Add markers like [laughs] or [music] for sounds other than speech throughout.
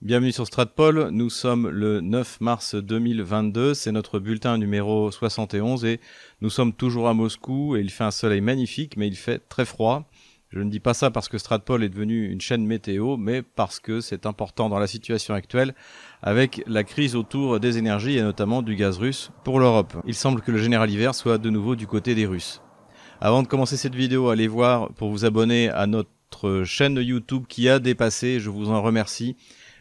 Bienvenue sur Stratpol, nous sommes le 9 mars 2022, c'est notre bulletin numéro 71 et nous sommes toujours à Moscou et il fait un soleil magnifique mais il fait très froid. Je ne dis pas ça parce que Stratpol est devenu une chaîne météo, mais parce que c'est important dans la situation actuelle avec la crise autour des énergies et notamment du gaz russe pour l'Europe. Il semble que le général hiver soit de nouveau du côté des Russes. Avant de commencer cette vidéo, allez voir pour vous abonner à notre chaîne YouTube qui a dépassé, je vous en remercie,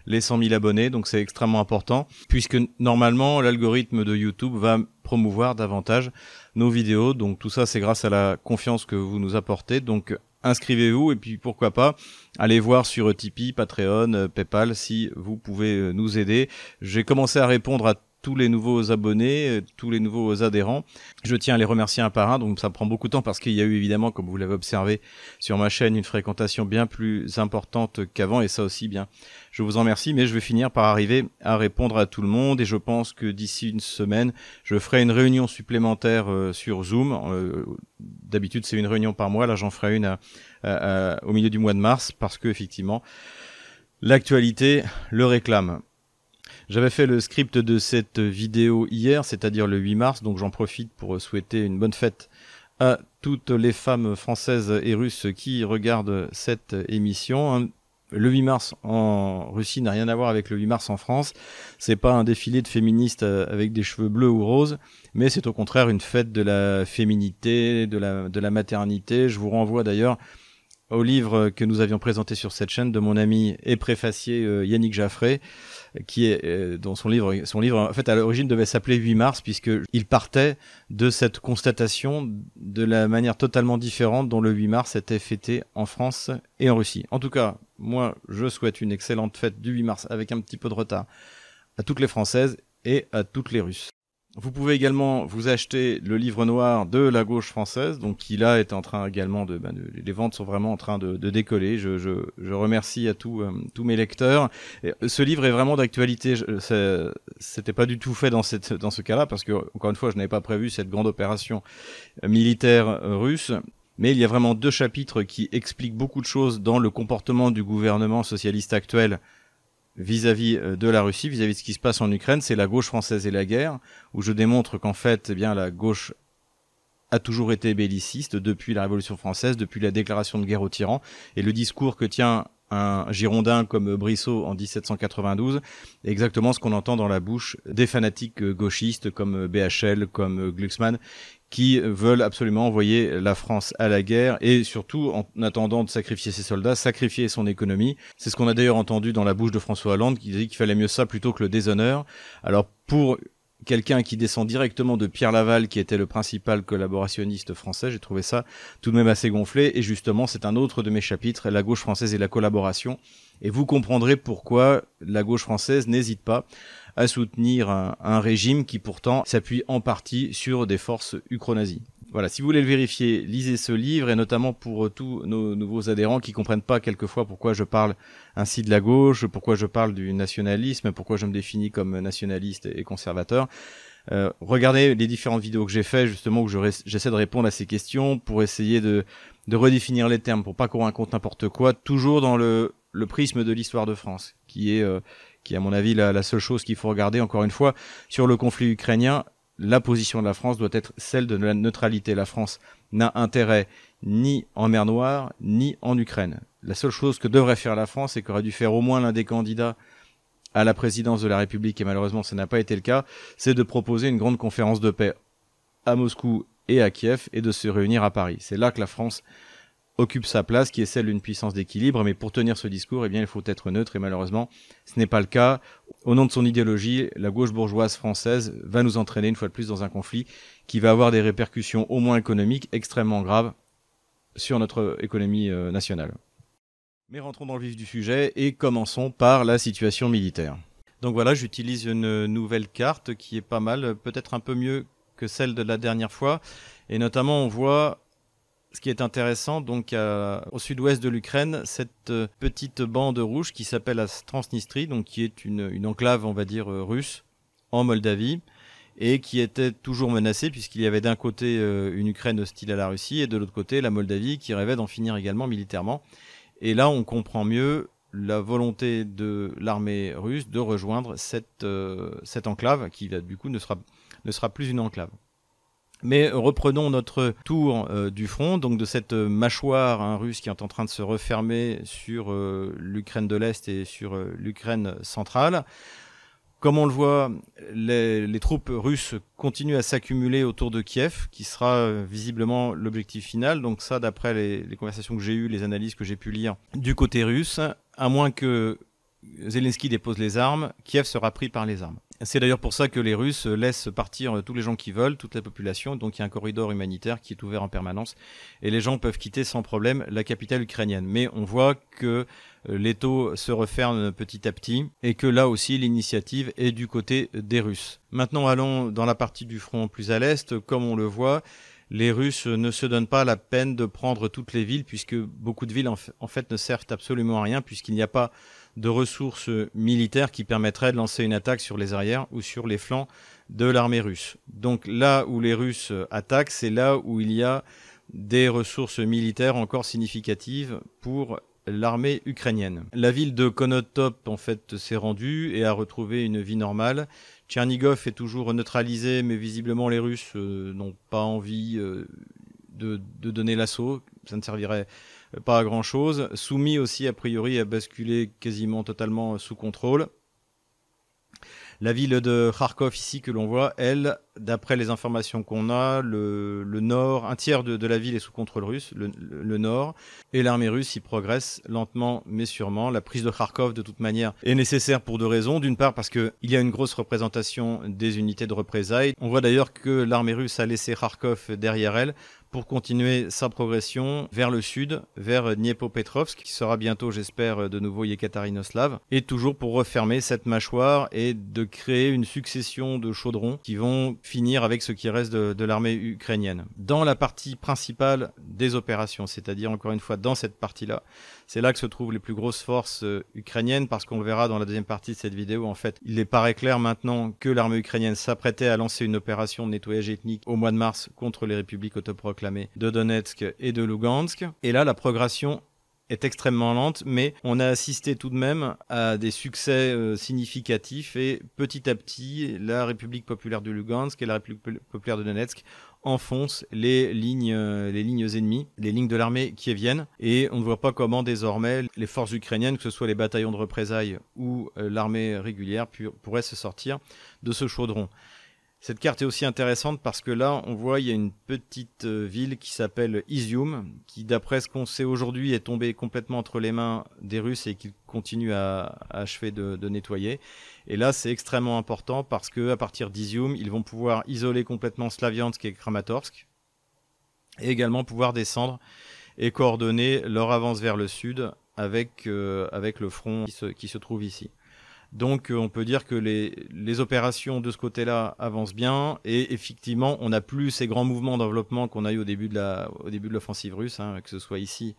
les 100 000 abonnés, donc c'est extrêmement important, puisque normalement l'algorithme de YouTube va promouvoir davantage nos vidéos, donc tout ça c'est grâce à la confiance que vous nous apportez, donc inscrivez-vous et puis pourquoi pas allez voir sur Tipeee, Patreon, PayPal si vous pouvez nous aider. J'ai commencé à répondre à tous les nouveaux abonnés, euh, tous les nouveaux adhérents. Je tiens à les remercier un par un, donc ça prend beaucoup de temps parce qu'il y a eu évidemment, comme vous l'avez observé sur ma chaîne, une fréquentation bien plus importante qu'avant et ça aussi bien. Je vous en remercie, mais je vais finir par arriver à répondre à tout le monde et je pense que d'ici une semaine, je ferai une réunion supplémentaire euh, sur Zoom. Euh, d'habitude, c'est une réunion par mois. Là, j'en ferai une au milieu du mois de mars parce que effectivement, l'actualité le réclame. J'avais fait le script de cette vidéo hier, c'est-à-dire le 8 mars, donc j'en profite pour souhaiter une bonne fête à toutes les femmes françaises et russes qui regardent cette émission. Le 8 mars en Russie n'a rien à voir avec le 8 mars en France. C'est pas un défilé de féministes avec des cheveux bleus ou roses, mais c'est au contraire une fête de la féminité, de la, de la maternité. Je vous renvoie d'ailleurs au livre que nous avions présenté sur cette chaîne de mon ami et préfacier euh, Yannick Jaffré, qui est euh, son livre, son livre en fait à l'origine devait s'appeler 8 mars puisque il partait de cette constatation de la manière totalement différente dont le 8 mars était fêté en France et en Russie. En tout cas, moi, je souhaite une excellente fête du 8 mars avec un petit peu de retard à toutes les Françaises et à toutes les Russes. Vous pouvez également vous acheter le livre noir de la gauche française, donc qui là est en train également de, ben, les ventes sont vraiment en train de, décoller. Je, je, je, remercie à tous euh, tous mes lecteurs. Et ce livre est vraiment d'actualité. C'était pas du tout fait dans cette dans ce cas-là parce que encore une fois, je n'avais pas prévu cette grande opération euh, militaire euh, russe. Mais il y a vraiment deux chapitres qui expliquent beaucoup de choses dans le comportement du gouvernement socialiste actuel vis-à-vis euh, de la Russie, vis-à-vis de ce qui se passe en Ukraine, c'est la gauche française et la guerre, où je démontre qu'en fait, eh bien, la gauche a toujours été belliciste depuis la Révolution française, depuis la déclaration de guerre aux tyrans, et le discours que tient un Girondin comme Brissot en 1792 est exactement ce qu'on entend dans la bouche des fanatiques gauchistes comme BHL, comme Glucksmann, qui veulent absolument envoyer la France à la guerre et surtout en attendant de sacrifier ses soldats, sacrifier son économie. C'est ce qu'on a d'ailleurs entendu dans la bouche de François Hollande qui disait qu'il fallait mieux ça plutôt que le déshonneur. Alors pour quelqu'un qui descend directement de Pierre Laval, qui était le principal collaborationniste français. J'ai trouvé ça tout de même assez gonflé. Et justement, c'est un autre de mes chapitres, la gauche française et la collaboration. Et vous comprendrez pourquoi la gauche française n'hésite pas à soutenir un, régime qui pourtant s'appuie en partie sur des forces ukro-nazis. Voilà, si vous voulez le vérifier, lisez ce livre et notamment pour tous nos nouveaux adhérents qui comprennent pas quelquefois pourquoi je parle ainsi de la gauche, pourquoi je parle du nationalisme, pourquoi je me définis comme nationaliste et conservateur. Euh, regardez les différentes vidéos que j'ai fait justement où j'essaie de répondre à ces questions pour essayer de, de redéfinir les termes pour pas qu'on raconte n'importe quoi, toujours dans le, le prisme de l'histoire de France, qui est euh, qui à mon avis la, la seule chose qu'il faut regarder encore une fois sur le conflit ukrainien. La position de la France doit être celle de la neutralité. La France n'a intérêt ni en mer Noire ni en Ukraine. La seule chose que devrait faire la France et qu'aurait dû faire au moins l'un des candidats à la présidence de la République, et malheureusement ça n'a pas été le cas, c'est de proposer une grande conférence de paix à Moscou et à Kiev et de se réunir à Paris. C'est là que la France occupe sa place, qui est celle d'une puissance d'équilibre. Mais pour tenir ce discours, eh bien, il faut être neutre. Et malheureusement, ce n'est pas le cas. Au nom de son idéologie, la gauche bourgeoise française va nous entraîner une fois de plus dans un conflit qui va avoir des répercussions au moins économiques extrêmement graves sur notre économie euh, nationale. Mais rentrons dans le vif du sujet et commençons par la situation militaire. Donc voilà, j'utilise une nouvelle carte qui est pas mal, peut-être un peu mieux que celle de la dernière fois. Et notamment, on voit ce qui est intéressant, donc au sud-ouest de l'Ukraine, cette euh, petite bande rouge qui s'appelle la Transnistrie, donc qui est une, enclave, on va dire, euh, russe en Moldavie, et qui était toujours menacée puisqu'il y avait d'un côté euh, une Ukraine hostile à la Russie et de l'autre côté la Moldavie qui rêvait d'en finir également militairement. Et là, on comprend mieux la volonté de l'armée russe de rejoindre cette, enclave qui du coup ne sera plus une enclave. Mais reprenons notre tour euh, du front, donc de cette mâchoire hein, russe qui est en train de se refermer sur euh, l'Ukraine de l'Est et sur euh, l'Ukraine centrale. Comme on le voit, les, troupes russes continuent à s'accumuler autour de Kiev, qui sera visiblement l'objectif final. Donc ça, d'après les, les conversations que j'ai eues, les analyses que j'ai pu lire du côté russe, à moins que Zelensky dépose les armes, Kiev sera pris par les armes. C'est d'ailleurs pour ça que les Russes laissent partir tous les gens qui veulent, toute la population. Donc il y a un corridor humanitaire qui est ouvert en permanence et les gens peuvent quitter sans problème la capitale ukrainienne. Mais on voit que euh, les taux se referment petit à petit et que là aussi l'initiative est du côté des Russes. Maintenant allons dans la partie du front plus à l'est. Comme on le voit, les Russes ne se donnent pas la peine de prendre toutes les villes puisque beaucoup de villes en fait ne servent absolument à rien puisqu'il n'y a pas de ressources militaires qui permettraient de lancer une attaque sur les arrières ou sur les flancs de l'armée russe. Donc là où les Russes attaquent, c'est là où il y a des ressources militaires encore significatives pour l'armée ukrainienne. La ville de Konotop en fait s'est rendue et a retrouvé une vie normale. Tchernigov est toujours neutralisé, mais visiblement les Russes euh, n'ont pas envie euh, de, de, donner l'assaut. Ça ne servirait pas à grand chose. Soumis aussi, a priori, a basculé quasiment totalement sous contrôle. La ville de Kharkov ici que l'on voit, elle, d'après les informations qu'on a, le, nord, un tiers de, la ville est sous contrôle russe, le, nord, et l'armée russe y progresse lentement mais sûrement. La prise de Kharkov, de toute manière, est nécessaire pour deux raisons. D'une part parce qu'il y a une grosse représentation des unités de représailles. On voit d'ailleurs que l'armée russe a laissé Kharkov derrière elle pour continuer sa progression vers le sud, vers Dniepopetrovsk, qui sera bientôt, j'espère, de nouveau Yekaterinoslav, et toujours pour refermer cette mâchoire et de créer une succession de chaudrons qui vont finir avec ce qui reste de, l'armée ukrainienne. Dans la partie principale des opérations, c'est-à-dire encore une fois dans cette partie-là, c'est là que se trouvent les plus grosses forces euh, ukrainiennes, parce qu'on le verra dans la deuxième partie de cette vidéo, en fait, il est paraît clair maintenant que l'armée ukrainienne s'apprêtait à lancer une opération de nettoyage ethnique au mois de mars contre les républiques autoproclamées de Donetsk et de Lugansk. Et là, la progression est extrêmement lente, mais on a assisté tout de même à des succès euh, significatifs et petit à petit, la République populaire de Lugansk et la République populaire de Donetsk enfoncent les lignes, euh, les lignes ennemies, les lignes de l'armée qui viennent, et on ne voit pas comment désormais les forces ukrainiennes, que ce soit les bataillons de représailles ou euh, l'armée régulière, pourraient se sortir de ce chaudron. Cette carte est aussi intéressante parce que là, on voit, il y a une petite euh, ville qui s'appelle Izium, qui d'après ce qu'on sait aujourd'hui est tombée complètement entre les mains des Russes et qu'ils continuent à, achever de, nettoyer. Et là, c'est extrêmement important parce que à partir d'Izium, ils vont pouvoir isoler complètement Slaviansk et Kramatorsk et également pouvoir descendre et coordonner leur avance vers le sud avec, euh, avec le front qui se trouve ici. Donc euh, on peut dire que les, opérations de ce côté-là avancent bien et effectivement on n'a plus ces grands mouvements d'enveloppement qu'on a eu au début de l'offensive russe, hein, que ce soit ici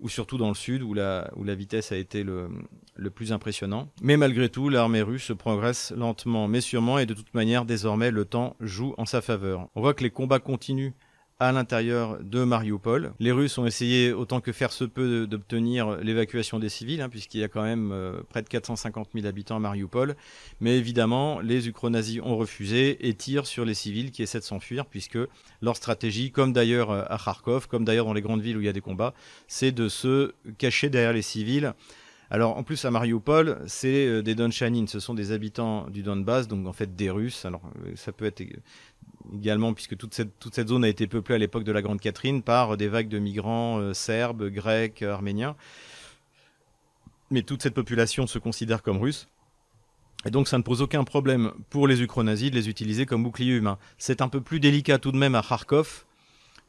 ou surtout dans le sud où la, vitesse a été le, le plus impressionnant. Mais malgré tout, l'armée russe progresse lentement mais sûrement et de toute manière désormais le temps joue en sa faveur. On voit que les combats continuent à l'intérieur de Mariupol. Les Russes ont essayé autant que faire se peut d'obtenir l'évacuation des civils, hein, puisqu'il y a quand même euh, près de 450 000 habitants à Mariupol. Mais évidemment, les Ukro-nazis ont refusé et tirent sur les civils qui essaient de s'enfuir, puisque leur stratégie, comme d'ailleurs euh, à Kharkov, comme d'ailleurs dans les grandes villes où il y a des combats, c'est de se cacher derrière les civils. Alors en plus à Mariupol, c'est euh, des Donchanin, ce sont des habitants du Donbass, donc en fait des Russes. Alors ça peut être également, puisque toute cette, toute zone a été peuplée à l'époque de la Grande Catherine par des vagues de migrants euh, serbes, grecs, arméniens. Mais toute cette population se considère comme russe. Et donc ça ne pose aucun problème pour les ukro-nazis de les utiliser comme bouclier humain. C'est un peu plus délicat tout de même à Kharkov,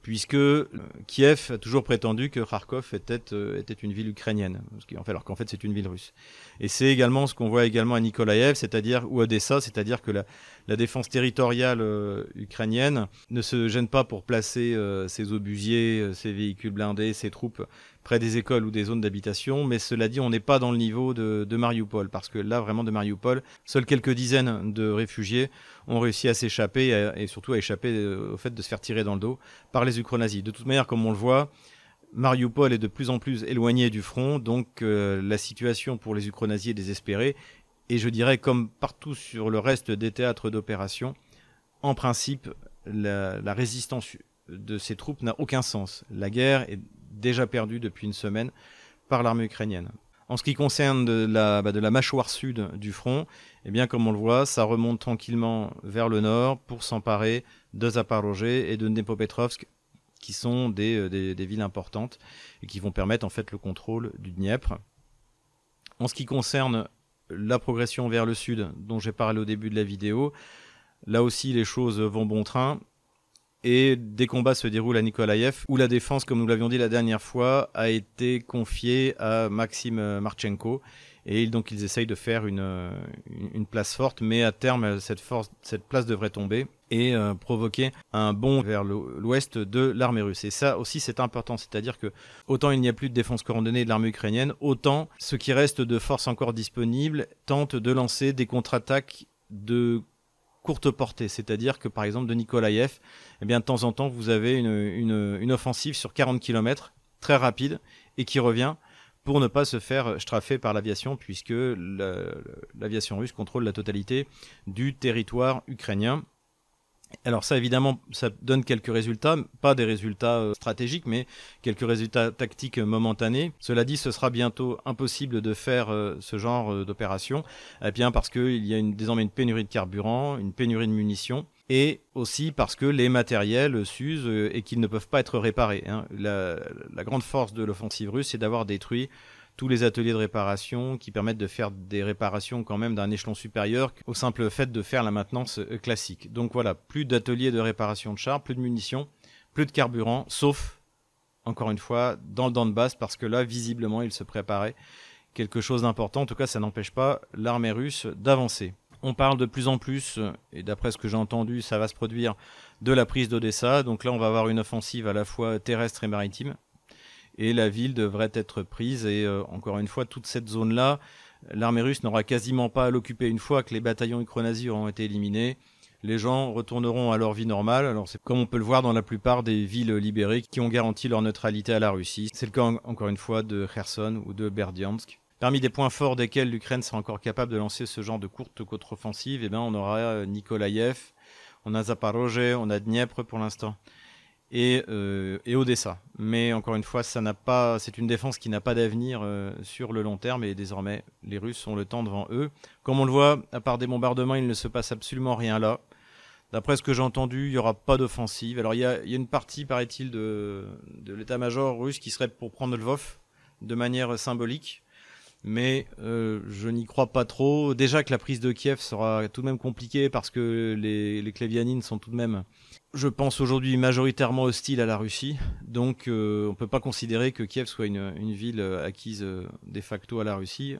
puisque euh, Kiev a toujours prétendu que Kharkov était, euh, une ville ukrainienne, alors qu'en fait c'est une ville russe. Et c'est également ce qu'on voit également à Nikolaev, c'est-à-dire ou Odessa, c'est-à-dire que la, défense territoriale euh, ukrainienne ne se gêne pas pour placer ses obusiers, ses véhicules blindés, ses troupes près des écoles ou des zones d'habitation, mais cela dit, on n'est pas dans le niveau de, de, Mariupol, parce que là, vraiment, de Mariupol, seules quelques dizaines de réfugiés ont réussi à s'échapper et, surtout à échapper euh, au fait de se faire tirer dans le dos par les ukro-nazis. De toute manière, comme on le voit, Mariupol est de plus en plus éloigné du front, donc euh, la situation pour les Ukro-nazis est désespérée. Et je dirais, comme partout sur le reste des théâtres d'opération, en principe, la, la, résistance de ces troupes n'a aucun sens. La guerre est déjà perdue depuis une semaine par l'armée ukrainienne. En ce qui concerne de la, bah, de la mâchoire sud du front, eh bien, comme on le voit, ça remonte tranquillement vers le nord pour s'emparer de Zaporozhye et de Dnepropetrovsk, qui sont des, euh, des, des, villes importantes et qui vont permettre en fait le contrôle du Dniepr. En ce qui concerne la progression vers le sud, dont j'ai parlé au début de la vidéo, là aussi les choses vont bon train et des combats se déroulent à Nikolaïev, où la défense, comme nous l'avions dit la dernière fois, a été confiée à Maxime Marchenko. Et donc ils essayent de faire une, une place forte, mais à terme, cette, force, cette place devrait tomber et euh, provoquer un bond vers l'ouest de l'armée russe. Et ça aussi, c'est important. C'est-à-dire que autant il n'y a plus de défense coordonnée de l'armée ukrainienne, autant ce qui reste de forces encore disponibles tente de lancer des contre-attaques de courte portée, c'est-à-dire que par exemple de Nikolaïev, eh bien de temps en temps vous avez une, une, une offensive sur 40 km très rapide et qui revient pour ne pas se faire straffer par l'aviation puisque l'aviation russe contrôle la totalité du territoire ukrainien alors ça, évidemment, ça donne quelques résultats, pas des résultats euh, stratégiques, mais quelques résultats tactiques momentanés. Cela dit, ce sera bientôt impossible de faire euh, ce genre euh, d'opération, eh bien parce qu'il y a désormais une pénurie de carburant, une pénurie de munitions, et aussi parce que les matériels s'usent et qu'ils ne peuvent pas être réparés. Hein. La, la grande force de l'offensive russe, c'est d'avoir détruit tous les ateliers de réparation qui permettent de faire des réparations quand même d'un échelon supérieur au simple fait de faire la maintenance euh, classique. Donc voilà, plus d'ateliers de réparation de chars, plus de munitions, plus de carburant, sauf, encore une fois, dans le Donbass, parce que là, visiblement, il se préparait quelque chose d'important. En tout cas, ça n'empêche pas l'armée russe d'avancer. On parle de plus en plus, et d'après ce que j'ai entendu, ça va se produire, de la prise d'Odessa. Donc là, on va avoir une offensive à la fois terrestre et maritime et la ville devrait être prise. Et euh, encore une fois, toute cette zone-là, l'armée russe n'aura quasiment pas à l'occuper une fois que les bataillons ukro-nazis auront été éliminés. Les gens retourneront à leur vie normale. Alors c'est comme on peut le voir dans la plupart des villes libérées qui ont garanti leur neutralité à la Russie. C'est le cas encore une fois de Kherson ou de Berdiansk. Parmi des points forts desquels l'Ukraine sera encore capable de lancer ce genre de courte contre-offensive, eh bien on aura euh, Nikolaïev, on a Zaporozhye, on a Dniepr pour l'instant et, euh, et Odessa. Mais encore une fois, ça n'a pas, c'est une défense qui n'a pas d'avenir euh, sur le long terme et désormais les Russes ont le temps devant eux. Comme on le voit, à part des bombardements, il ne se passe absolument rien là. D'après ce que j'ai entendu, il n'y aura pas d'offensive. Alors il y a, y a une partie, paraît-il, de, de l'état-major russe qui serait pour prendre Lvov de manière symbolique. Mais euh, je n'y crois pas trop. Déjà que la prise de Kiev sera tout de même compliquée parce que les, les Klevianines sont tout de même je pense aujourd'hui majoritairement hostile à la Russie, donc euh, on ne peut pas considérer que Kiev soit une, ville euh, acquise euh, de facto à la Russie,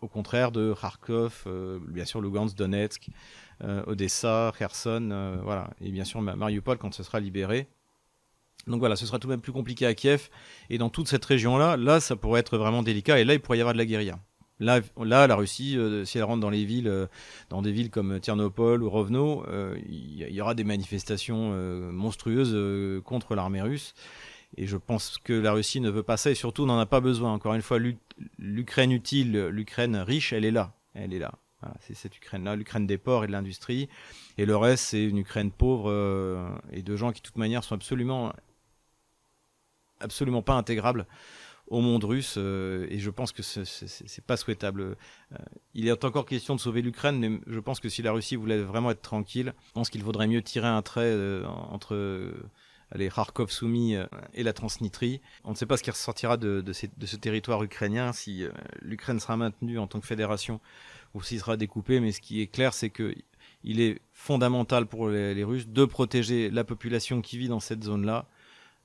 au contraire de Kharkov, bien sûr Lugansk, Donetsk, Odessa, Kherson, voilà, et bien sûr Mariupol quand ce sera libéré. Donc voilà, ce sera tout de même plus compliqué à Kiev, et dans toute cette région-là, là ça pourrait être vraiment délicat, et là il pourrait y avoir de la guérilla. Là, la Russie, euh, si elle rentre dans les villes, euh, dans des villes comme Ternopol ou Rovno, euh, il y, aura des manifestations monstrueuses contre l'armée russe. Et je pense que la Russie ne veut pas ça et surtout n'en a pas besoin. Encore une fois, l'Ukraine utile, l'Ukraine riche, elle est là. Elle est là. C'est cette Ukraine-là, l'Ukraine des ports et de l'industrie. Et le reste, c'est une Ukraine pauvre et de gens qui, de toute manière, sont absolument, absolument pas intégrables au monde russe euh, et je pense que c'est pas souhaitable. Euh, il est encore question de sauver l'Ukraine, mais je pense que si la Russie voulait vraiment être tranquille, je pense qu'il vaudrait mieux tirer un trait euh, entre euh, les Kharkov soumis euh, et la Transnistrie. On ne sait pas ce qui ressortira de, de, de ce territoire ukrainien, si euh, l'Ukraine sera maintenue en tant que fédération ou s'il sera découpé, mais ce qui est clair, c'est que il est fondamental pour les Russes de protéger la population qui vit dans cette zone-là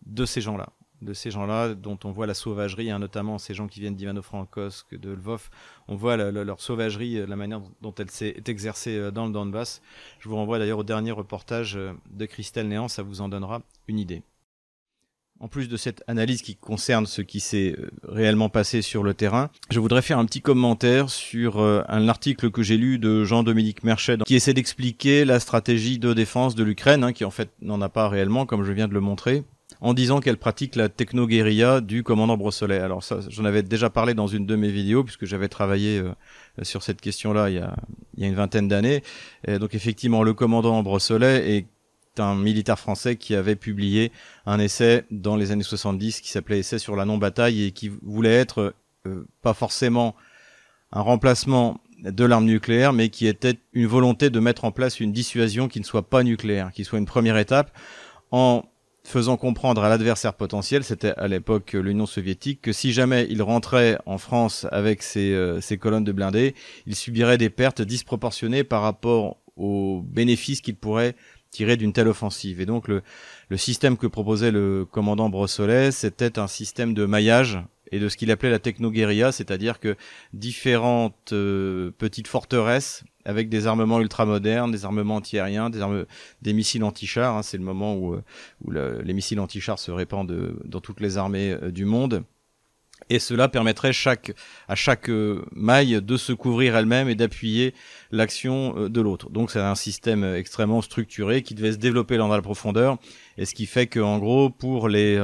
de ces gens-là de ces gens-là, dont on voit la sauvagerie, hein, notamment ces gens qui viennent d'Ivano-Frankivsk, de Lvov, on voit leur sauvagerie, euh, la manière dont elle s'est exercée euh, dans le Donbass. Je vous renvoie d'ailleurs au dernier reportage euh, de Christelle Néant, ça vous en donnera une idée. En plus de cette analyse qui concerne ce qui s'est réellement passé sur le terrain, je voudrais faire un petit commentaire sur un article que j'ai lu de Jean-Dominique Merchet qui essaie d'expliquer la stratégie de défense de l'Ukraine, hein, qui en fait n'en a pas réellement, comme je viens de le montrer, en disant qu'elle pratique la techno-guérilla du commandant Brossolet. Alors ça, j'en avais déjà parlé dans une de mes vidéos, puisque j'avais travaillé euh, sur cette question-là il y a, il y a une vingtaine d'années. Donc effectivement, le commandant Brossolet est un militaire français qui avait publié un essai dans les années 70 qui s'appelait Essai sur la non-bataille et qui voulait être euh, pas forcément un remplacement de l'arme nucléaire, mais qui était une volonté de mettre en place une dissuasion qui ne soit pas nucléaire, qui soit une première étape en faisant comprendre à l'adversaire potentiel, c'était à l'époque l'Union soviétique, que si jamais il rentrait en France avec ses, euh, ses colonnes de blindés, il subirait des pertes disproportionnées par rapport aux bénéfices qu'il pourrait tirer d'une telle offensive. Et donc le, système que proposait le commandant Brossolet, c'était un système de maillage et de ce qu'il appelait la techno-guérilla, c'est-à-dire que différentes euh, petites forteresses avec des armements ultramodernes, des armements antiaériens, des, des missiles anti-chars, hein, c'est le moment où, euh, les missiles anti-chars se répandent euh, dans toutes les armées du monde, et cela permettrait à chaque maille de se couvrir elle-même et d'appuyer l'action de l'autre. Donc c'est un système extrêmement structuré qui devait se développer dans la profondeur, et ce qui fait que en gros pour les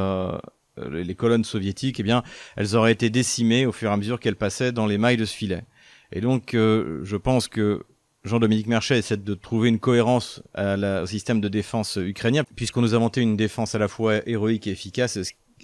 euh, colonnes soviétiques, eh bien, elles auraient été décimées au fur et à mesure qu'elles passaient dans les mailles de ce filet. Et donc, euh, je pense que Jean-Dominique Merchet essaie de trouver une cohérence au système de défense ukrainien, puisqu'on nous a inventé une défense à la fois héroïque et efficace,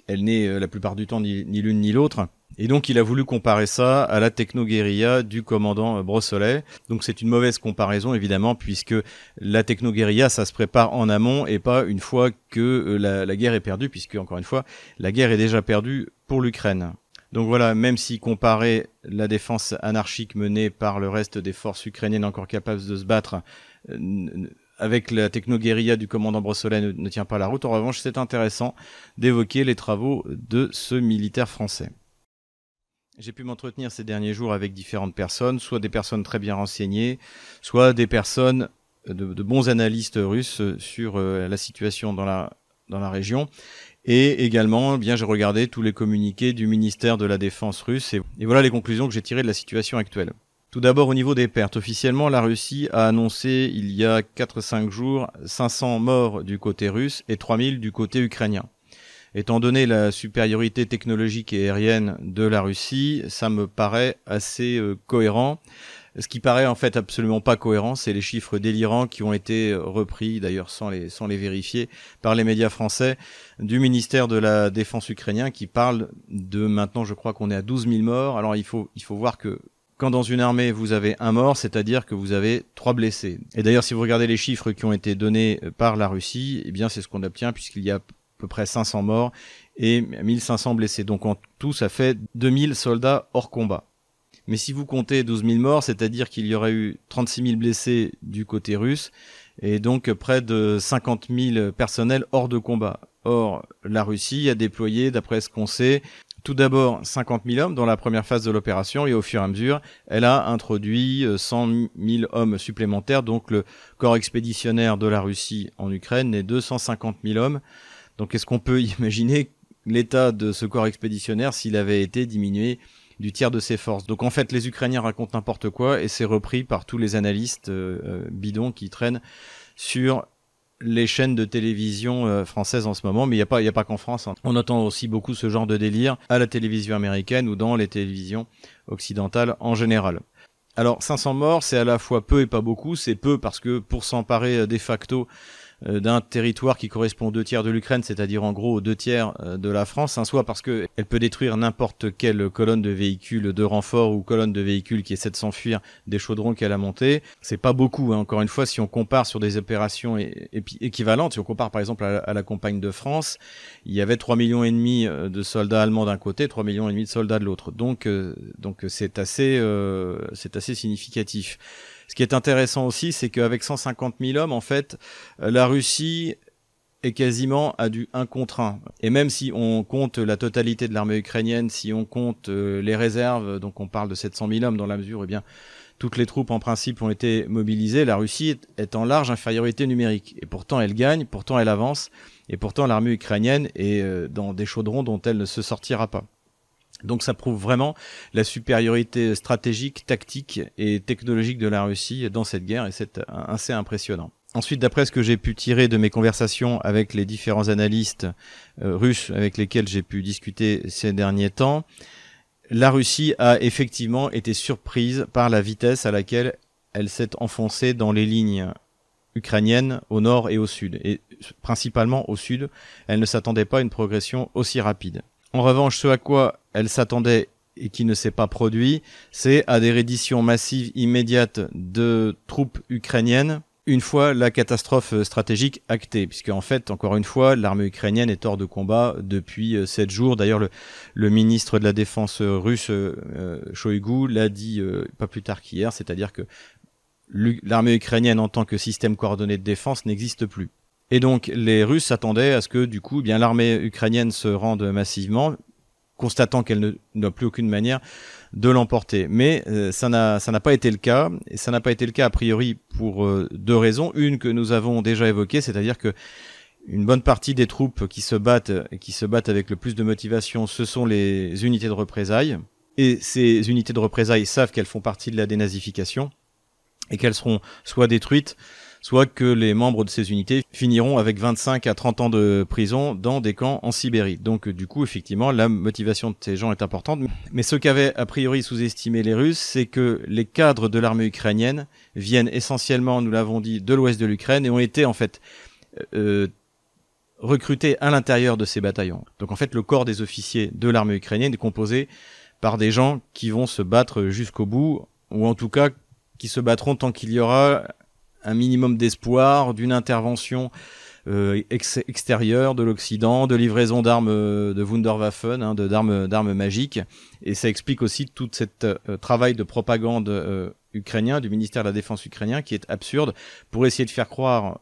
elle n'est euh, la plupart du temps ni l'une ni l'autre. Et donc il a voulu comparer ça à la techno-guérilla du commandant euh, Brossolet. Donc c'est une mauvaise comparaison évidemment puisque la techno-guérilla ça se prépare en amont et pas une fois que euh, la guerre est perdue puisque encore une fois la guerre est déjà perdue pour l'Ukraine. Donc voilà, même si comparer la défense anarchique menée par le reste des forces ukrainiennes encore capables de se battre euh, avec la techno-guérilla du commandant Brossolet ne, tient pas la route, en revanche c'est intéressant d'évoquer les travaux de ce militaire français. J'ai pu m'entretenir ces derniers jours avec différentes personnes, soit des personnes très bien renseignées, soit des personnes de, de bons analystes russes sur euh, la situation dans la région. Et également, eh bien, j'ai regardé tous les communiqués du ministère de la Défense russe et, voilà les conclusions que j'ai tirées de la situation actuelle. Tout d'abord au niveau des pertes. Officiellement, la Russie a annoncé il y a 4-5 jours 500 morts du côté russe et 3000 du côté ukrainien. Étant donné la supériorité technologique et aérienne de la Russie, ça me paraît assez euh, cohérent. Ce qui paraît en fait absolument pas cohérent, c'est les chiffres délirants qui ont été repris, d'ailleurs sans les, vérifier, par les médias français du ministère de la Défense ukrainien qui parle de maintenant, je crois qu'on est à 12 000 morts. Alors il faut, il faut voir que quand dans une armée vous avez un mort, c'est-à-dire que vous avez trois blessés. Et d'ailleurs, si vous regardez les chiffres qui ont été donnés par la Russie, eh bien c'est ce qu'on obtient puisqu'il y a peu près 500 morts et 1500 blessés. Donc en tout, ça fait 2000 soldats hors combat. Mais si vous comptez 12 000 morts, c'est-à-dire qu'il y aurait eu 36 000 blessés du côté russe et donc près de 50 000 personnels hors de combat. Or, la Russie a déployé, d'après ce qu'on sait, tout d'abord 50 000 hommes dans la première phase de l'opération et au fur et à mesure, elle a introduit 100 000 hommes supplémentaires. Donc le corps expéditionnaire de la Russie en Ukraine est 250 000 hommes donc est-ce qu'on peut [laughs] imaginer l'état de ce corps expéditionnaire s'il avait été diminué du tiers de ses forces. Donc en fait, les Ukrainiens racontent n'importe quoi et c'est repris par tous les analystes euh, euh, bidons qui traînent sur les chaînes de télévision euh, françaises en ce moment, mais il n'y a pas, pas qu'en France. Hein. On entend aussi beaucoup ce genre de délire à la télévision américaine ou dans les télévisions occidentales en général. Alors 500 morts, c'est à la fois peu et pas beaucoup. C'est peu parce que pour s'emparer de facto d'un territoire qui correspond aux deux tiers de l'Ukraine, c'est-à-dire en gros aux deux tiers euh, de la France, hein, soit parce qu'elle peut détruire n'importe quelle colonne de véhicules de renfort ou colonne de véhicules qui essaie de s'enfuir des chaudrons qu'elle a montés. C'est pas beaucoup, hein. encore une fois, si on compare sur des opérations équivalentes, si on compare par exemple à, la campagne de France, il y avait 3 millions et demi euh, de soldats allemands d'un côté, 3 millions et demi de soldats de l'autre. Donc, donc c'est assez, c'est assez significatif. Ce qui est intéressant aussi, c'est qu'avec 150 000 hommes, en fait, euh, la Russie est quasiment à du 1 contre 1. Et même si on compte la totalité de l'armée ukrainienne, si on compte euh, les réserves, donc on parle de 700 000 hommes dans la mesure où eh bien toutes les troupes en principe ont été mobilisées, la Russie est en large infériorité numérique. Et pourtant elle gagne, pourtant elle avance, et pourtant l'armée ukrainienne est euh, dans des chaudrons dont elle ne se sortira pas. Donc ça prouve vraiment la supériorité stratégique, tactique et technologique de la Russie dans cette guerre et c'est assez impressionnant. Ensuite, d'après ce que j'ai pu tirer de mes conversations avec les différents analystes euh, russes avec lesquels j'ai pu discuter ces derniers temps, la Russie a effectivement été surprise par la vitesse à laquelle elle s'est enfoncée dans les lignes ukrainiennes au nord et au sud, et principalement au sud. Elle ne s'attendait pas à une progression aussi rapide. En revanche, ce à quoi elle s'attendait et qui ne s'est pas produit, c'est à des redditions massives immédiates de troupes ukrainiennes une fois la catastrophe stratégique actée, puisque en fait, encore une fois, l'armée ukrainienne est hors de combat depuis euh, sept jours. D'ailleurs, le, ministre de la Défense russe, euh, Shoigu, l'a dit euh, pas plus tard qu'hier, c'est-à-dire que l'armée ukrainienne en tant que système coordonné de défense n'existe plus. Et donc les Russes s'attendaient à ce que du coup, eh bien l'armée ukrainienne se rende massivement, constatant qu'elle n'a plus aucune manière de l'emporter. Mais euh, ça n'a pas été le cas, et ça n'a pas été le cas a priori pour euh, deux raisons. Une que nous avons déjà évoquée, c'est-à-dire que une bonne partie des troupes qui se battent et qui se battent avec le plus de motivation, ce sont les unités de représailles. Et ces unités de représailles savent qu'elles font partie de la dénazification et qu'elles seront soit détruites, soit que les membres de ces unités finiront avec 25 à 30 ans de prison dans des camps en Sibérie. Donc du coup, effectivement, la motivation de ces gens est importante. Mais ce qu'avaient a priori sous-estimé les Russes, c'est que les cadres de l'armée ukrainienne viennent essentiellement, nous l'avons dit, de l'ouest de l'Ukraine et ont été en fait euh, recrutés à l'intérieur de ces bataillons. Donc en fait, le corps des officiers de l'armée ukrainienne est composé par des gens qui vont se battre jusqu'au bout, ou en tout cas qui se battront tant qu'il y aura un minimum d'espoir d'une intervention euh, extérieure de l'Occident, de livraison d'armes euh, de Wunderwaffen, hein, d'armes d'armes magiques, et ça explique aussi tout cet euh, travail de propagande ukrainien du ministère de la Défense ukrainien qui est absurde pour essayer de faire croire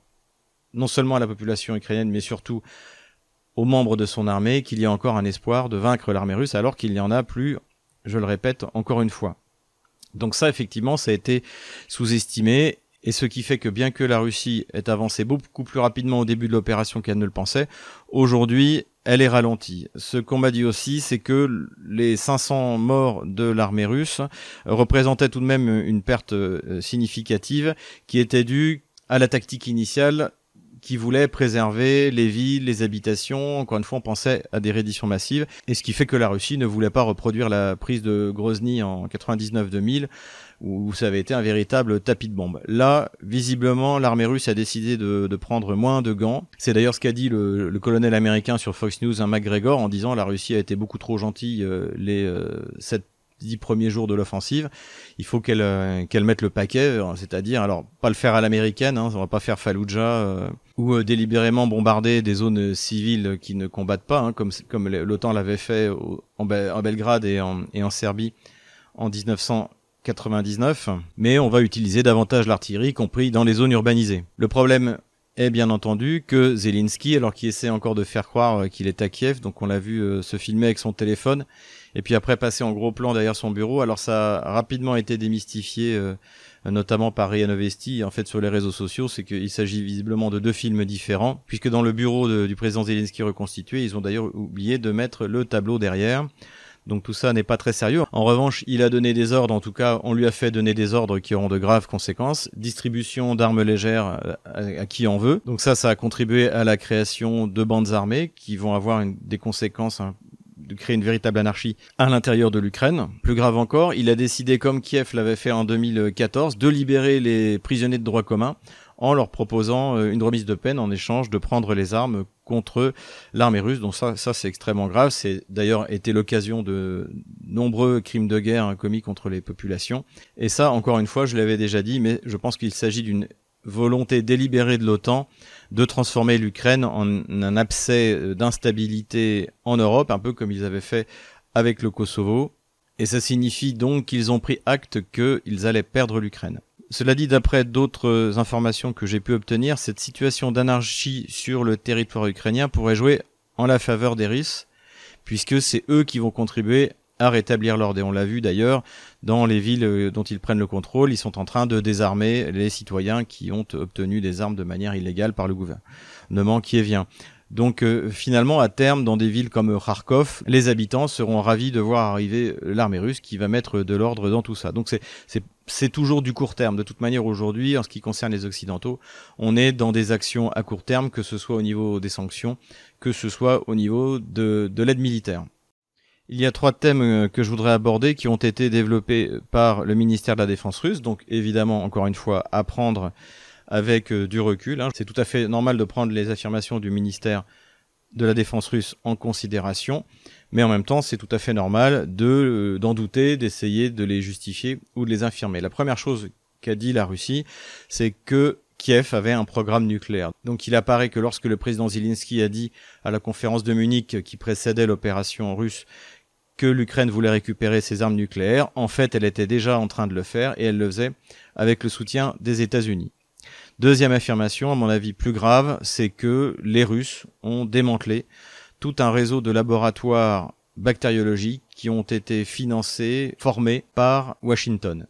non seulement à la population ukrainienne, mais surtout aux membres de son armée qu'il y a encore un espoir de vaincre l'armée russe, alors qu'il n'y en a plus, je le répète encore une fois. Donc ça, effectivement, ça a été sous-estimé et ce qui fait que bien que la Russie ait avancé beaucoup plus rapidement au début de l'opération qu'elle ne le pensait, aujourd'hui, elle est ralentie. Ce qu'on m'a dit aussi, c'est que les 500 morts de l'armée russe représentaient tout de même une perte euh, significative qui était due à la tactique initiale qui voulait préserver les villes, les habitations. Encore une fois, on pensait à des redditions massives. Et ce qui fait que la Russie ne voulait pas reproduire la prise de Grozny en 99-2000 où ça avait été un véritable tapis de bombe. Là, visiblement, l'armée russe a décidé de, prendre moins de gants. C'est d'ailleurs ce qu'a dit le, colonel américain sur Fox News, un McGregor, en disant la Russie a été beaucoup trop gentille euh, les euh, sept dix premiers jours de l'offensive. Il faut qu'elle euh, qu'elle mette le paquet, c'est-à-dire alors pas le faire à l'américaine, hein, on va pas faire Fallujah ou délibérément bombarder des zones civiles qui ne combattent pas, hein, comme comme l'OTAN l'avait fait en, Belgrade et en, et en Serbie en 1900 99, mais on va utiliser davantage l'artillerie, compris dans les zones urbanisées. Le problème est bien entendu que Zelensky, alors qu'il essaie encore de faire croire euh, qu'il est à Kiev, donc on l'a vu euh, se filmer avec son téléphone, et puis après passer en gros plan derrière son bureau, alors ça a rapidement été démystifié, euh, notamment par Rian Ovesti, en fait sur les réseaux sociaux, c'est qu'il s'agit visiblement de deux films différents, puisque dans le bureau du président Zelensky reconstitué, ils ont d'ailleurs oublié de mettre le tableau derrière. Donc tout ça n'est pas très sérieux. En revanche, il a donné des ordres, en tout cas, on lui a fait donner des ordres qui auront de graves conséquences. Distribution d'armes légères à, qui en veut. Donc ça, ça a contribué à la création de bandes armées qui vont avoir des conséquences hein, de créer une véritable anarchie à l'intérieur de l'Ukraine. Plus grave encore, il a décidé, comme Kiev l'avait fait en 2014, de libérer les prisonniers de droit commun en leur proposant euh, une remise de peine en échange de prendre les armes contre l'armée russe. Donc ça, ça c'est extrêmement grave. C'est d'ailleurs été l'occasion de nombreux crimes de guerre commis contre les populations. Et ça, encore une fois, je l'avais déjà dit, mais je pense qu'il s'agit d'une volonté délibérée de l'OTAN de transformer l'Ukraine en un abcès euh, d'instabilité en Europe, un peu comme ils avaient fait avec le Kosovo. Et ça signifie donc qu'ils ont pris acte qu'ils allaient perdre l'Ukraine. Cela dit, d'après d'autres informations que j'ai pu obtenir, cette situation d'anarchie sur le territoire ukrainien pourrait jouer en la faveur des Russes, puisque c'est eux qui vont contribuer à rétablir l'ordre. Et on l'a vu d'ailleurs dans les villes euh, dont ils prennent le contrôle, ils sont en train de désarmer les citoyens qui ont obtenu des armes de manière illégale par le gouvernement qui est vient. Donc euh, finalement, à terme, dans des villes comme Kharkov, les habitants seront ravis de voir arriver l'armée russe qui va mettre de l'ordre dans tout ça. Donc c'est toujours du court terme. De toute manière, aujourd'hui, en ce qui concerne les Occidentaux, on est dans des actions à court terme, que ce soit au niveau des sanctions, que ce soit au niveau de l'aide militaire. Il y a trois thèmes euh, que je voudrais aborder qui ont été développés par le ministère de la Défense russe. Donc évidemment, encore une fois, à prendre avec euh, du recul. Hein. C'est tout à fait normal de prendre les affirmations du ministère de la Défense russe en considération mais en même temps, c'est tout à fait normal euh, d'en douter, d'essayer de les justifier ou de les infirmer. La première chose qu'a dit la Russie, c'est que Kiev avait un programme nucléaire. Donc il apparaît que lorsque le président Zelensky a dit à la conférence de Munich qui précédait l'opération russe que l'Ukraine voulait récupérer ses armes nucléaires, en fait elle était déjà en train de le faire et elle le faisait avec le soutien des États-Unis. Deuxième affirmation, à mon avis plus grave, c'est que les Russes ont démantelé tout un réseau de laboratoires bactériologiques qui ont été financés, formés par Washington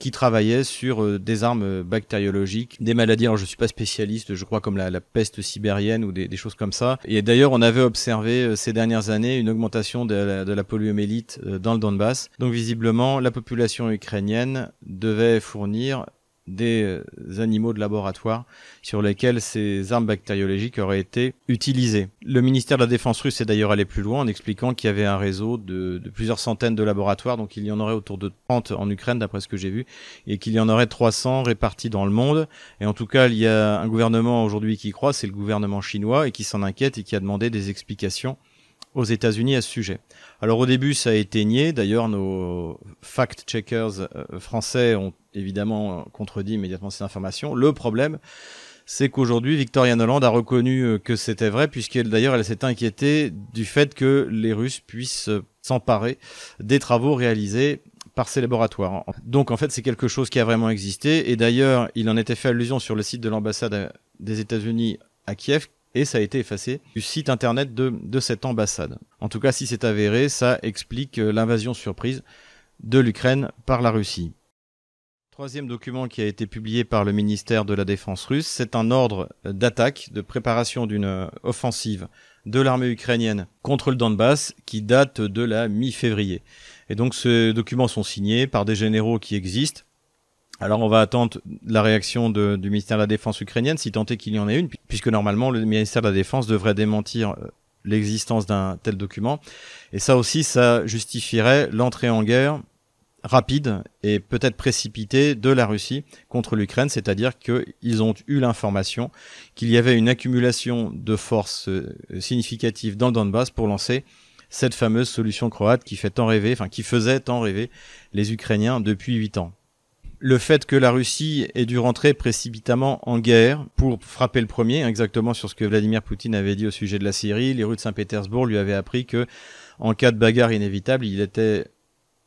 qui travaillaient sur euh, des armes bactériologiques, des maladies. Alors je suis pas spécialiste, je crois comme la, peste sibérienne ou des, choses comme ça. Et d'ailleurs, on avait observé euh, ces dernières années une augmentation de la, de la poliomélite euh, dans le Donbass. Donc visiblement, la population ukrainienne devait fournir des euh, animaux de laboratoire sur lesquels ces armes bactériologiques auraient été utilisées. Le ministère de la Défense russe est d'ailleurs allé plus loin en expliquant qu'il y avait un réseau de, plusieurs centaines de laboratoires, donc il y en aurait autour de 30 en Ukraine d'après ce que j'ai vu, et qu'il y en aurait 300 répartis dans le monde. Et en tout cas, il y a un gouvernement aujourd'hui qui croit, c'est le gouvernement chinois, et qui s'en inquiète et qui a demandé des explications aux États-Unis à ce sujet. Alors au début, ça a été nié. D'ailleurs, nos fact-checkers euh, français ont évidemment contredit immédiatement ces informations. Le problème, c'est qu'aujourd'hui, Victoria Noland a reconnu euh, que c'était vrai, puisqu'elle d'ailleurs elle s'est inquiétée du fait que les Russes puissent euh, s'emparer des travaux réalisés par ces laboratoires. Donc en fait, c'est quelque chose qui a vraiment existé, et d'ailleurs, il en était fait allusion sur le site de l'ambassade des États-Unis à Kiev, et ça a été effacé du site internet de, cette ambassade. En tout cas, si c'est avéré, ça explique euh, l'invasion surprise de l'Ukraine par la Russie. Troisième document qui a été publié par le ministère de la Défense russe, c'est un ordre d'attaque, de préparation d'une euh, offensive de l'armée ukrainienne contre le Donbass qui date de la mi-février. Et donc ces documents sont signés par des généraux qui existent, alors on va attendre la réaction du ministère de la Défense ukrainienne, si tant est qu'il y en ait une, puisque normalement le ministère de la Défense devrait démentir euh, l'existence d'un tel document. Et ça aussi, ça justifierait l'entrée en guerre rapide et peut-être précipitée de la Russie contre l'Ukraine, c'est-à-dire qu'ils ont eu l'information qu'il y avait une accumulation de forces euh, significatives dans le Donbass pour lancer cette fameuse solution croate qui fait tant rêver, enfin qui faisait tant rêver les Ukrainiens depuis huit ans le fait que la Russie ait dû rentrer précipitamment en guerre pour frapper le premier, exactement sur ce que Vladimir Poutine avait dit au sujet de la Syrie, les rues de Saint-Pétersbourg lui avaient appris que en cas de bagarre inévitable, il était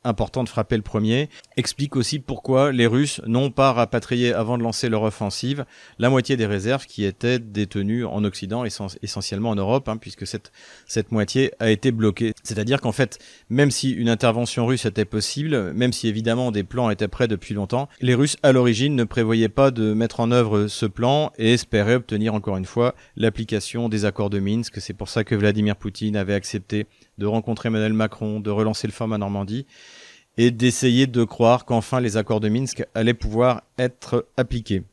important de frapper le premier, explique aussi pourquoi les Russes n'ont pas rapatrié avant de lancer leur offensive la moitié des réserves qui étaient détenues en Occident, essentiellement en Europe, hein, puisque cette, cette moitié a été bloquée. C'est-à-dire qu'en fait, même si une intervention russe était possible, même si évidemment des plans étaient prêts depuis longtemps, les Russes à l'origine ne prévoyaient pas de mettre en œuvre ce plan et espéraient obtenir encore une fois l'application des accords de Minsk. C'est pour ça que Vladimir Poutine avait accepté de rencontrer Emmanuel Macron, de relancer le format Normandie et d'essayer de croire qu'enfin les accords de Minsk allaient pouvoir être appliqués.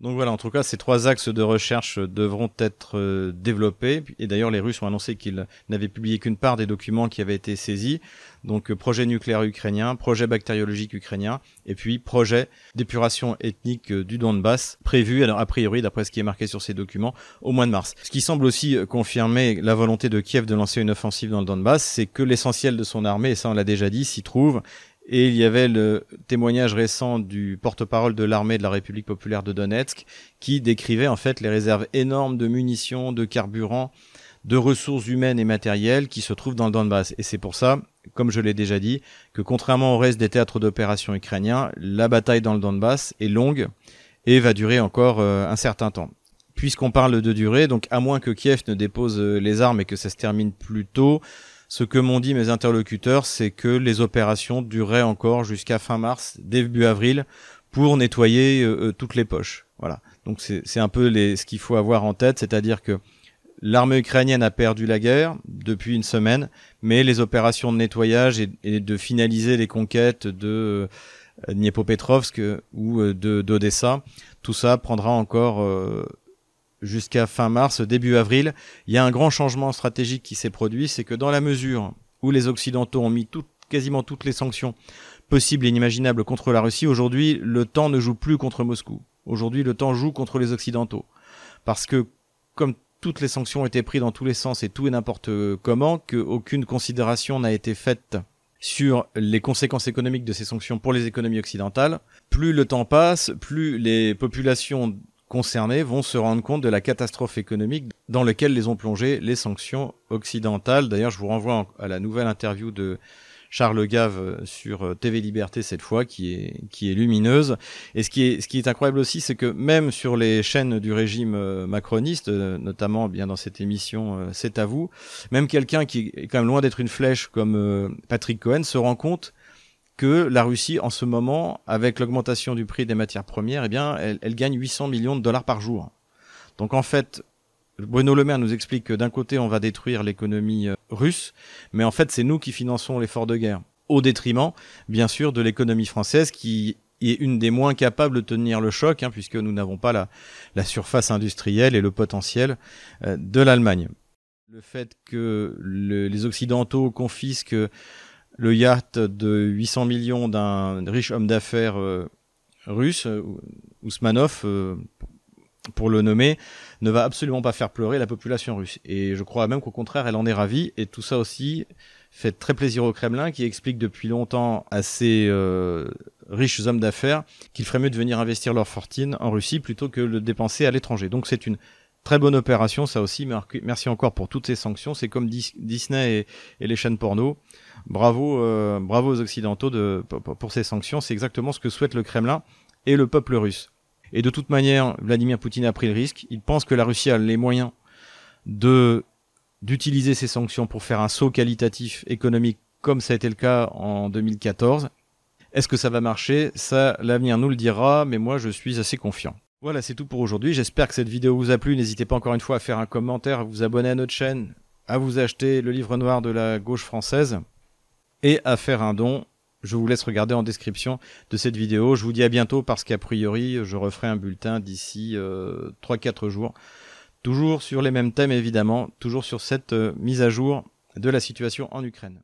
Donc voilà, en tout cas, ces trois axes de recherche devront être euh, développés. Et d'ailleurs, les Russes ont annoncé qu'ils n'avaient publié qu'une part des documents qui avaient été saisis. Donc euh, projet nucléaire ukrainien, projet bactériologique ukrainien, et puis projet d'épuration ethnique euh, du Donbass, prévu, alors a priori, d'après ce qui est marqué sur ces documents, au mois de mars. Ce qui semble aussi confirmer la volonté de Kiev de lancer une offensive dans le Donbass, c'est que l'essentiel de son armée, et ça on l'a déjà dit, s'y trouve, et il y avait le témoignage récent du porte-parole de l'armée de la République populaire de Donetsk qui décrivait en fait les réserves énormes de munitions, de carburant, de ressources humaines et matérielles qui se trouvent dans le Donbass. Et c'est pour ça, comme je l'ai déjà dit, que contrairement au reste des théâtres d'opération ukrainiens, la bataille dans le Donbass est longue et va durer encore euh, un certain temps. Puisqu'on parle de durée, donc à moins que Kiev ne dépose euh, les armes et que ça se termine plus tôt, ce que m'ont dit mes interlocuteurs, c'est que les opérations dureraient encore jusqu'à fin mars, début avril, pour nettoyer euh, euh, toutes les poches. Voilà. Donc c'est un peu ce qu'il faut avoir en tête, c'est-à-dire que l'armée ukrainienne a perdu la guerre depuis une semaine, mais les opérations de nettoyage et, de finaliser les conquêtes de Dniepopetrovsk ou d'Odessa. Tout ça prendra encore jusqu'à fin mars, début avril. Il y a un grand changement stratégique qui s'est produit, c'est que dans la mesure où les Occidentaux ont mis quasiment toutes les sanctions possibles et inimaginables contre la Russie, aujourd'hui, le temps ne joue plus contre Moscou. Aujourd'hui, le temps joue contre les Occidentaux. Parce que, comme toutes les sanctions ont été prises dans tous les sens et tout et n'importe comment, qu'aucune considération n'a été faite sur les conséquences économiques de ces sanctions pour les économies occidentales, plus le temps passe, plus les populations concernées vont se rendre compte de la catastrophe économique dans laquelle les ont plongé les sanctions occidentales. D'ailleurs, je vous renvoie à la nouvelle interview de Charles Gave euh, sur euh, TV Liberté cette fois, qui est, qui est lumineuse. Et ce qui est, ce qui est incroyable aussi, c'est que même sur les chaînes du régime euh, macroniste, notamment bien dans cette émission C'est à vous, même quelqu'un qui est quand même loin d'être une flèche comme Patrick Cohen se rend compte que la Russie, en ce moment, avec l'augmentation du prix des matières premières, eh bien, elle, elle, gagne 800 millions de dollars par jour. Donc en fait, Bruno Le Maire nous explique que d'un côté, on va détruire l'économie euh, russe, mais en fait, c'est nous qui finançons l'effort de guerre, au détriment, bien sûr, de l'économie française qui est une des moins capables de tenir le choc, hein, puisque nous n'avons pas la, la, surface industrielle et le potentiel euh, de l'Allemagne. Le fait que le, les Occidentaux confisquent le yacht de 800 millions d'un riche homme d'affaires euh, russe, Ousmanov, pour le nommer, ne va absolument pas faire pleurer la population russe. Et je crois même qu'au contraire, elle en est ravie. Et tout ça aussi fait très plaisir au Kremlin, qui explique depuis longtemps à ces euh, riches hommes d'affaires qu'il ferait mieux de venir investir leur fortune en Russie plutôt que de le dépenser à l'étranger. Donc c'est une très bonne opération, ça aussi. Merci encore pour toutes ces sanctions. C'est comme Disney et, les chaînes porno. Bravo, euh, bravo aux Occidentaux de, pour ces sanctions. C'est exactement ce que souhaite le Kremlin et le peuple russe. Et de toute manière, Vladimir Poutine a pris le risque. Il pense que la Russie a les moyens de d'utiliser ces sanctions pour faire un saut qualitatif économique comme ça a été le cas en 2014. Est-ce que ça va marcher? Ça, l'avenir nous le dira, mais moi je suis assez confiant. Voilà, c'est tout pour aujourd'hui. J'espère que cette vidéo vous a plu. N'hésitez pas encore une fois à faire un commentaire, à vous abonner à notre chaîne, à vous acheter le livre noir de la gauche française et à faire un don je vous laisse regarder en description de cette vidéo. Je vous dis à bientôt parce qu'a priori, je referai un bulletin d'ici euh, 3-4 jours. Toujours sur les mêmes thèmes évidemment, toujours sur cette euh, mise à jour de la situation en Ukraine.